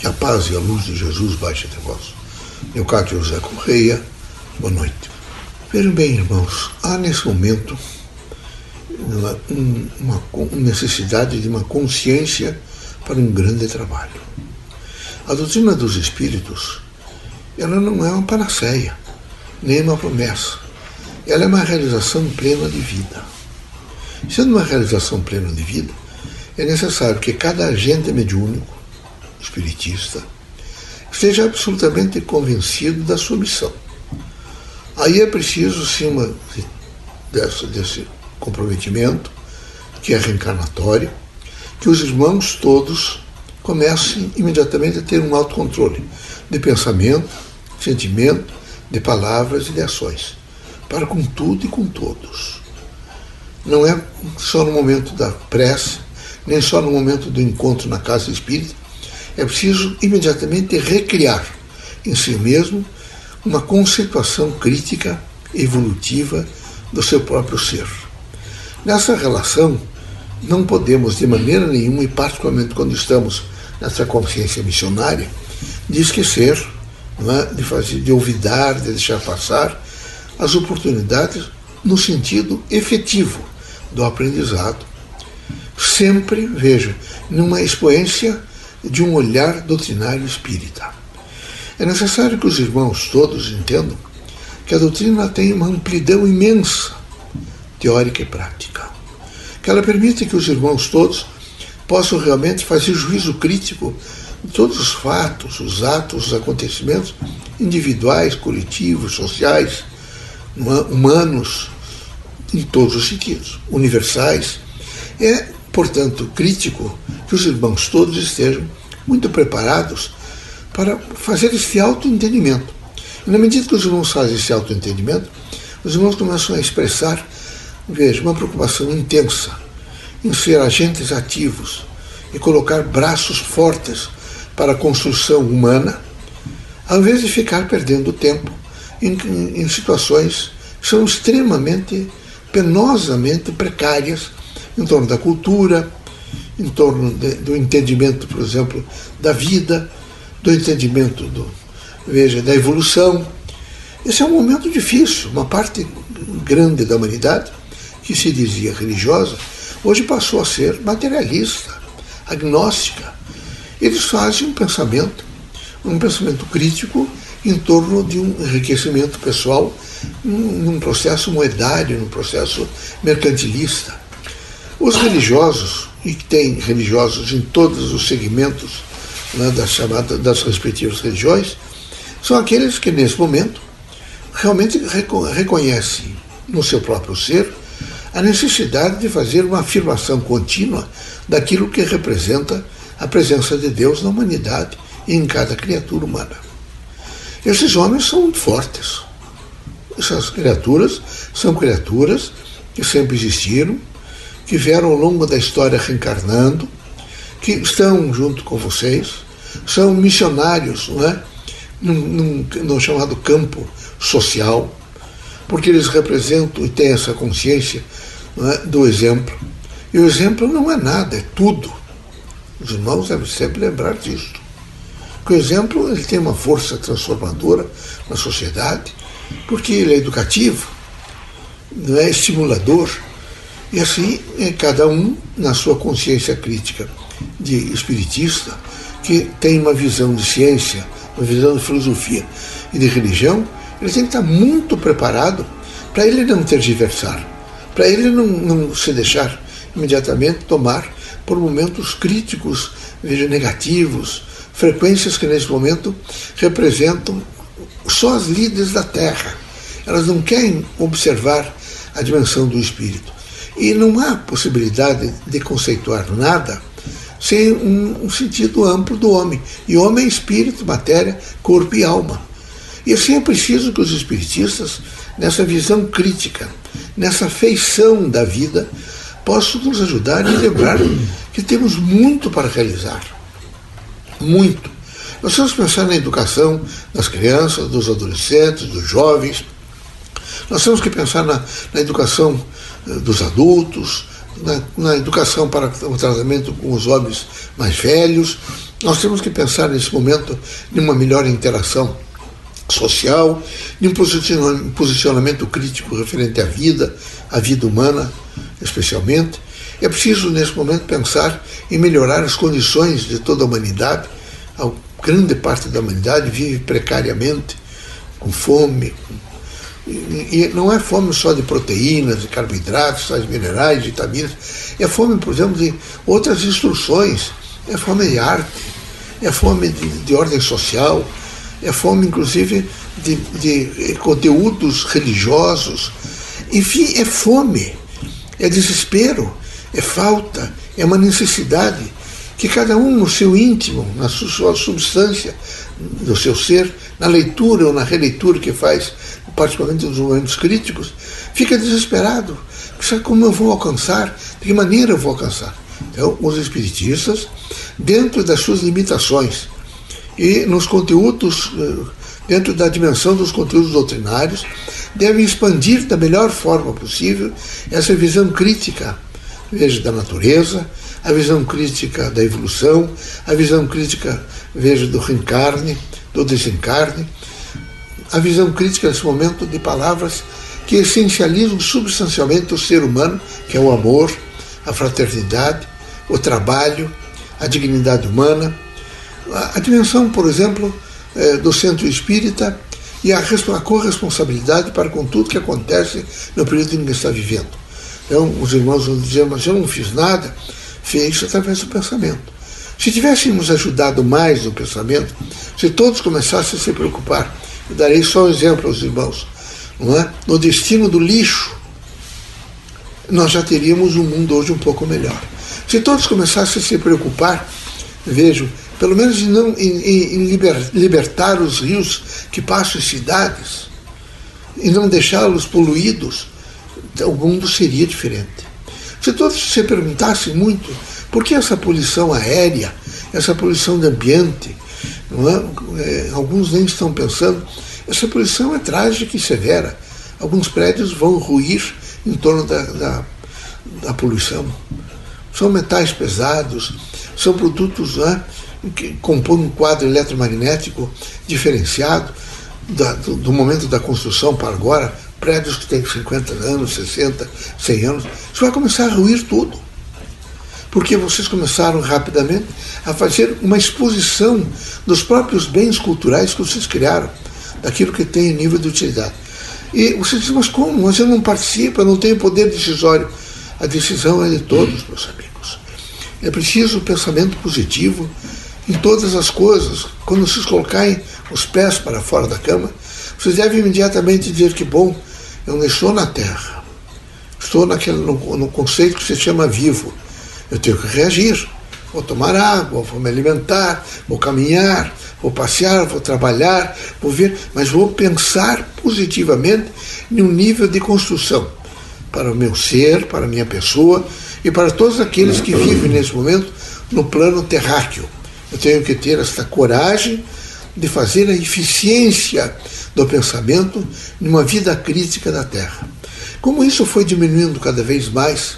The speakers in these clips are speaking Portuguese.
Que a paz e a luz de Jesus baixe até vós. Leocádio José Correia, boa noite. Vejam bem, irmãos, há nesse momento uma, uma, necessidade de uma consciência para um grande trabalho. A doutrina dos espíritos, ela não é uma panaceia, nem uma promessa. Ela é uma realização plena de vida. Sendo uma realização plena de vida, é necessário que cada agente mediúnico espiritista, esteja absolutamente convencido da sua missão. Aí é preciso, sim, uma, desse, desse comprometimento, que é reencarnatório, que os irmãos todos comecem imediatamente a ter um autocontrole de pensamento, sentimento, de palavras e de ações, para com tudo e com todos. Não é só no momento da prece, nem só no momento do encontro na casa espírita, é preciso imediatamente recriar em si mesmo uma conceituação crítica evolutiva do seu próprio ser. Nessa relação, não podemos de maneira nenhuma, e particularmente quando estamos nessa consciência missionária, de esquecer, é? de fazer, de olvidar, de deixar passar as oportunidades no sentido efetivo do aprendizado. Sempre, veja, numa expoência de um olhar doutrinário espírita. É necessário que os irmãos todos entendam que a doutrina tem uma amplidão imensa, teórica e prática. Que ela permite que os irmãos todos possam realmente fazer juízo crítico de todos os fatos, os atos, os acontecimentos individuais, coletivos, sociais, humanos, em todos os sentidos, universais. É portanto, crítico que os irmãos todos estejam muito preparados para fazer esse autoentendimento. E na medida que os irmãos fazem esse autoentendimento, os irmãos começam a expressar, veja, uma preocupação intensa em ser agentes ativos e colocar braços fortes para a construção humana, ao invés de ficar perdendo tempo em, em situações que são extremamente, penosamente precárias em torno da cultura, em torno de, do entendimento, por exemplo, da vida, do entendimento do, veja, da evolução. Esse é um momento difícil. Uma parte grande da humanidade, que se dizia religiosa, hoje passou a ser materialista, agnóstica. Eles fazem um pensamento, um pensamento crítico em torno de um enriquecimento pessoal num processo moedário, num processo mercantilista. Os religiosos, e tem religiosos em todos os segmentos né, das, das respectivas religiões, são aqueles que, nesse momento, realmente reconhecem no seu próprio ser a necessidade de fazer uma afirmação contínua daquilo que representa a presença de Deus na humanidade e em cada criatura humana. Esses homens são muito fortes. Essas criaturas são criaturas que sempre existiram, que vieram ao longo da história reencarnando, que estão junto com vocês, são missionários, não é? Num, num, no chamado campo social, porque eles representam e têm essa consciência é? do exemplo. E o exemplo não é nada, é tudo. Os irmãos devem sempre lembrar disso. Que o exemplo ele tem uma força transformadora na sociedade, porque ele é educativo, não é estimulador, e assim, é cada um, na sua consciência crítica de espiritista, que tem uma visão de ciência, uma visão de filosofia e de religião, ele tem que estar muito preparado para ele não tergiversar, para ele não, não se deixar imediatamente tomar por momentos críticos, veja, negativos, frequências que nesse momento representam só as líderes da Terra. Elas não querem observar a dimensão do espírito. E não há possibilidade de conceituar nada sem um, sentido amplo do homem. E homem é espírito, matéria, corpo e alma. E assim é preciso que os espiritistas, nessa visão crítica, nessa feição da vida, possam nos ajudar e lembrar que temos muito para realizar. Muito. Nós temos que pensar na educação das crianças, dos adolescentes, dos jovens. Nós temos que pensar na, na educação dos adultos, na, na, educação para o tratamento com os homens mais velhos, Nós temos que pensar nesse momento numa melhor interação social, de um posicionamento crítico referente à vida, à vida humana, especialmente. É preciso, nesse momento, pensar em melhorar as condições de toda a humanidade. A grande parte da humanidade vive precariamente, com fome. E não é fome só de proteínas, de carboidratos, sais minerais, vitaminas. É fome, por exemplo, de outras instruções. É fome de arte, é fome de, de ordem social, é fome, inclusive, de, de conteúdos religiosos. Enfim, é fome, é desespero, é falta, é uma necessidade que cada um no seu íntimo, na sua substância do seu ser, na leitura ou na releitura que faz, particularmente nos momentos críticos, fica desesperado. Como eu vou alcançar? De que maneira eu vou alcançar? Então, os espiritistas, dentro das suas limitações e nos conteúdos, eh, dentro da dimensão dos conteúdos doutrinários, devem expandir da melhor forma possível essa visão crítica, veja, da natureza, a visão crítica da evolução, a visão crítica, veja, do reencarne, do desencarne, a visão crítica nesse momento de palavras que essencializam substancialmente o ser humano, que é o amor, a fraternidade, o trabalho, a dignidade humana, a dimensão, por exemplo, eh, do centro espírita e a corresponsabilidade para com tudo que acontece no período em que está vivendo. Então, os irmãos vão dizer, mas eu não fiz nada, fez através do pensamento. Se tivéssemos ajudado mais no pensamento, se todos começassem a se preocupar, eu darei só um exemplo aos irmãos, não é? no destino do lixo, nós já teríamos um mundo hoje um pouco melhor. Se todos começassem a se preocupar, vejo, pelo menos em, não, em, em liber, libertar os rios que passam em cidades, e não deixá-los poluídos, o mundo seria diferente. Se todos se perguntassem muito por que essa poluição aérea, essa poluição do ambiente, é? É, alguns nem estão pensando, essa poluição é trágica e severa. Alguns prédios vão ruir em torno da, da, da poluição. São metais pesados, são produtos né, que compõem um quadro eletromagnético diferenciado da, do, do, momento da construção para agora, prédios que têm 50 anos, 60, 100 anos, isso vai começar a ruir tudo. Porque vocês começaram rapidamente a fazer uma exposição dos próprios bens culturais que vocês criaram, daquilo que tem nível de utilidade. E vocês dizem, mas como? Mas eu não participo, eu não tenho poder decisório. A decisão é de todos, meus amigos. É preciso um pensamento positivo em todas as coisas. Quando vocês colocarem os pés para fora da cama, vocês devem imediatamente dizer que, bom, eu não estou na Terra. Estou naquele, no, no conceito que se chama vivo. Eu tenho que reagir. Vou tomar água, vou me alimentar, vou caminhar, vou passear, vou trabalhar, vou ver, mas vou pensar positivamente em um nível de construção para o meu ser, para a minha pessoa e para todos aqueles que vivem nesse momento no plano terráqueo. Eu tenho que ter esta coragem de fazer a eficiência do pensamento numa vida crítica da Terra. Como isso foi diminuindo cada vez mais,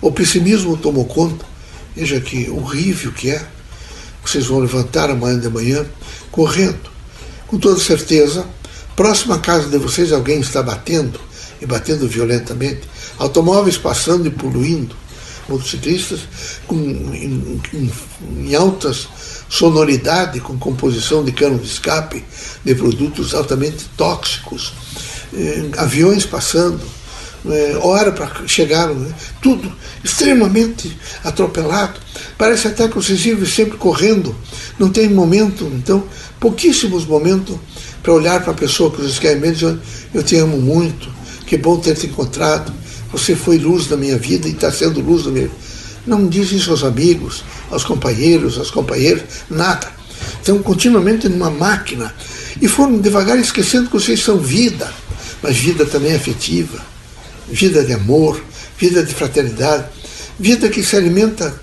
o pessimismo tomou conta. Veja que horrível que é. Vocês vão levantar amanhã de manhã correndo. Com toda certeza, próximo à casa de vocês alguém está batendo e batendo violentamente. Automóveis passando e poluindo. Motociclistas com, em, em, em altas sonoridade, com composição de cano de escape de produtos altamente tóxicos. Eh, aviões passando é, hora para chegar, né? tudo extremamente atropelado. Parece até que vocês vivem sempre correndo, não tem momento, então, pouquíssimos momentos para olhar para a pessoa que vocês querem mesmo eu te amo muito, que bom ter te encontrado, você foi luz da minha vida e está sendo luz da minha. Não dizem isso aos amigos, aos companheiros, às companheiras, nada. Estão continuamente numa máquina e foram devagar esquecendo que vocês são vida, mas vida também afetiva vida de amor, vida de fraternidade, vida que se alimenta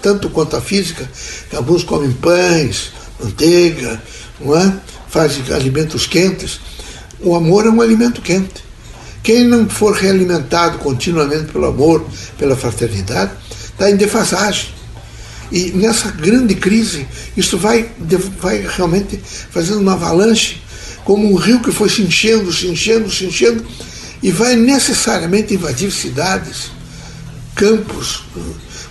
tanto quanto a física. Alguns comem pães, manteiga, não é? fazem alimentos quentes. O amor é um alimento quente. Quem não for realimentado continuamente pelo amor, pela fraternidade, está em defasagem. E nessa grande crise, isso vai, vai realmente fazendo uma avalanche, como um rio que foi se enchendo, se enchendo, se enchendo, e vai necessariamente invadir cidades, campos,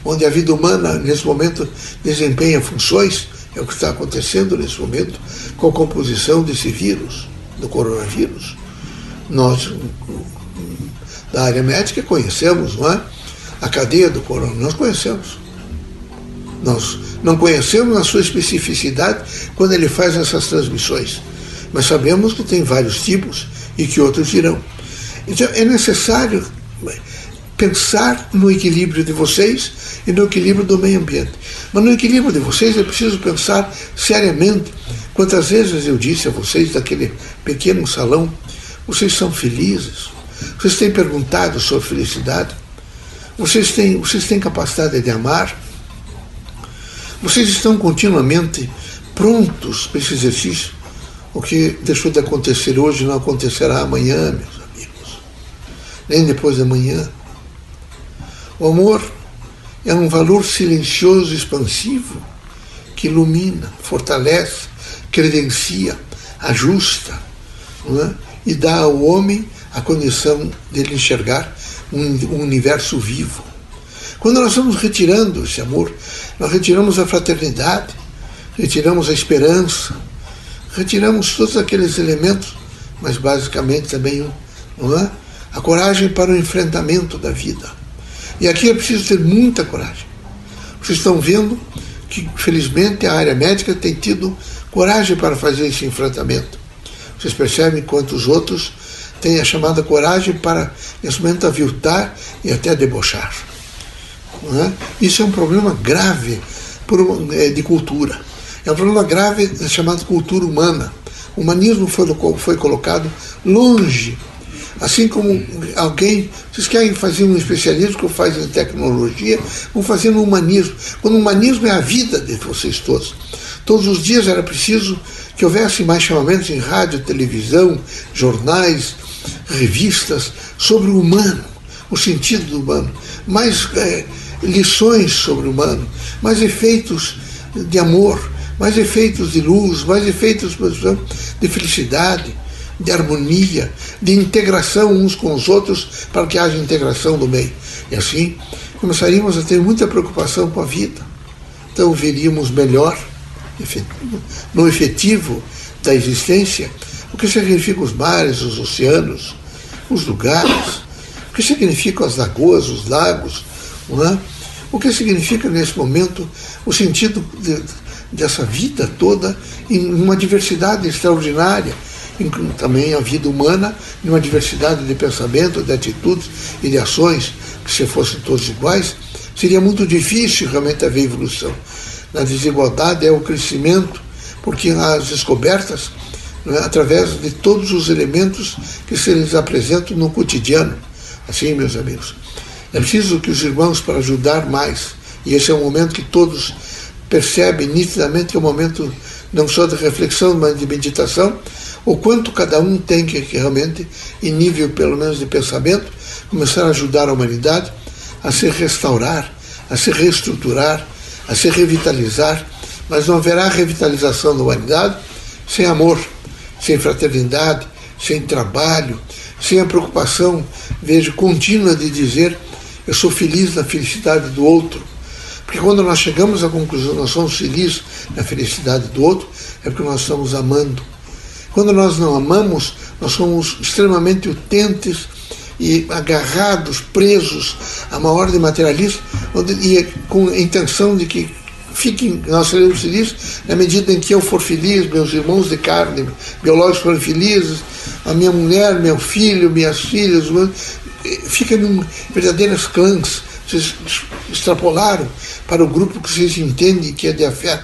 onde a vida humana, nesse momento, desempenha funções. É o que está acontecendo nesse momento com a composição desse vírus, do coronavírus. Nós, da área médica, conhecemos, não é? A cadeia do coronavírus, nós conhecemos. Nós não conhecemos na sua especificidade quando ele faz essas transmissões, mas sabemos que tem vários tipos e que outros virão. Então é necessário pensar no equilíbrio de vocês e no equilíbrio do meio ambiente. Mas no equilíbrio de vocês é preciso pensar seriamente. Quantas vezes eu disse a vocês daquele pequeno salão, vocês são felizes? Vocês têm perguntado sobre felicidade? Vocês têm, vocês têm capacidade de amar? Vocês estão continuamente prontos para esse exercício? O que deixou de acontecer hoje não acontecerá amanhã, meus nem depois de amanhã. O amor é um valor silencioso e expansivo que ilumina, fortalece, credencia, ajusta é? e dá ao homem a condição de ele enxergar um, um universo vivo. Quando nós estamos retirando esse amor, nós retiramos a fraternidade, retiramos a esperança, retiramos todos aqueles elementos, mas basicamente também não é? A coragem para o enfrentamento da vida. E aqui é preciso ter muita coragem. Vocês estão vendo que, felizmente, a área médica tem tido coragem para fazer esse enfrentamento. Vocês percebem quantos outros têm a chamada coragem para, nesse momento, aviltar e até debochar. É? Isso é um problema grave é, de cultura. É um problema grave chamado cultura humana. O humanismo foi, foi colocado longe. Assim como alguém, vocês querem fazer um especialismo que faz em tecnologia, vão fazer no humanismo. Quando o humanismo é a vida de vocês todos. Todos os dias era preciso que houvesse mais chamamentos em rádio, televisão, jornais, revistas sobre o humano, o sentido do humano. Mais é, lições sobre o humano, mais efeitos de amor, mais efeitos de luz, mais efeitos de felicidade, de harmonia, de integração uns com os outros, para que haja integração do meio. E assim começaríamos a ter muita preocupação com a vida. Então veríamos melhor, no efetivo da existência, o que significam os mares, os oceanos, os lugares, o que significam as lagoas, os lagos, é? O que significa nesse momento o sentido de, dessa vida toda em uma diversidade extraordinária, também a vida humana em uma diversidade de pensamento, de atitudes e de ações, que se fossem todos iguais, seria muito difícil realmente haver evolução. Na desigualdade é o crescimento, porque as descobertas, é, através de todos os elementos que se lhes apresentam no cotidiano. Assim, meus amigos. É preciso que os irmãos, para ajudar mais, e esse é um momento que todos percebem nitidamente que é um momento não só de reflexão, mas de meditação, o quanto cada um tem que, realmente, em nível pelo menos de pensamento, começar a ajudar a humanidade a se restaurar, a se reestruturar, a se revitalizar, mas não haverá revitalização da humanidade sem amor, sem fraternidade, sem trabalho, sem a preocupação, vejo, contínua de dizer eu sou feliz na felicidade do outro. Porque quando nós chegamos à conclusão, nós somos felizes na felicidade do outro, é porque nós estamos amando. Quando nós não amamos, nós somos extremamente utentes e agarrados, presos a uma ordem materialista, e com a intenção de que fiquem, nós seremos felizes na medida em que eu for feliz, meus irmãos de carne biológicos forem felizes, a minha mulher, meu filho, minhas filhas, fica em verdadeiros clãs. Vocês extrapolaram para o grupo que vocês entendem que é de afet,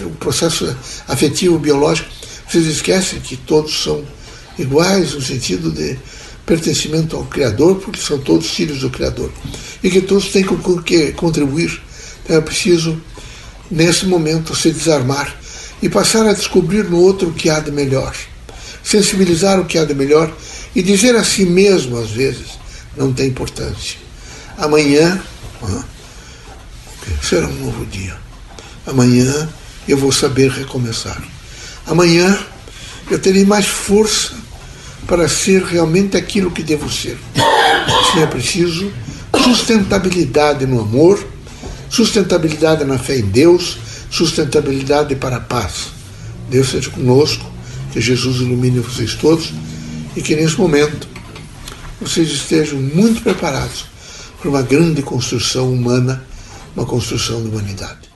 o processo afetivo biológico. Vocês esquecem que todos são iguais no sentido de pertencimento ao Criador, porque são todos filhos do Criador. E que todos têm que contribuir. Então é preciso, nesse momento, se desarmar e passar a descobrir no outro o que há de melhor. Sensibilizar o que há de melhor e dizer a si mesmo, às vezes, não tem importância. Amanhã será um novo dia. Amanhã eu vou saber recomeçar. Amanhã eu terei mais força para ser realmente aquilo que devo ser. Sim, é preciso sustentabilidade no amor, sustentabilidade na fé em Deus, sustentabilidade para a paz. Deus seja conosco, que Jesus ilumine vocês todos e que nesse momento vocês estejam muito preparados para uma grande construção humana, uma construção da humanidade.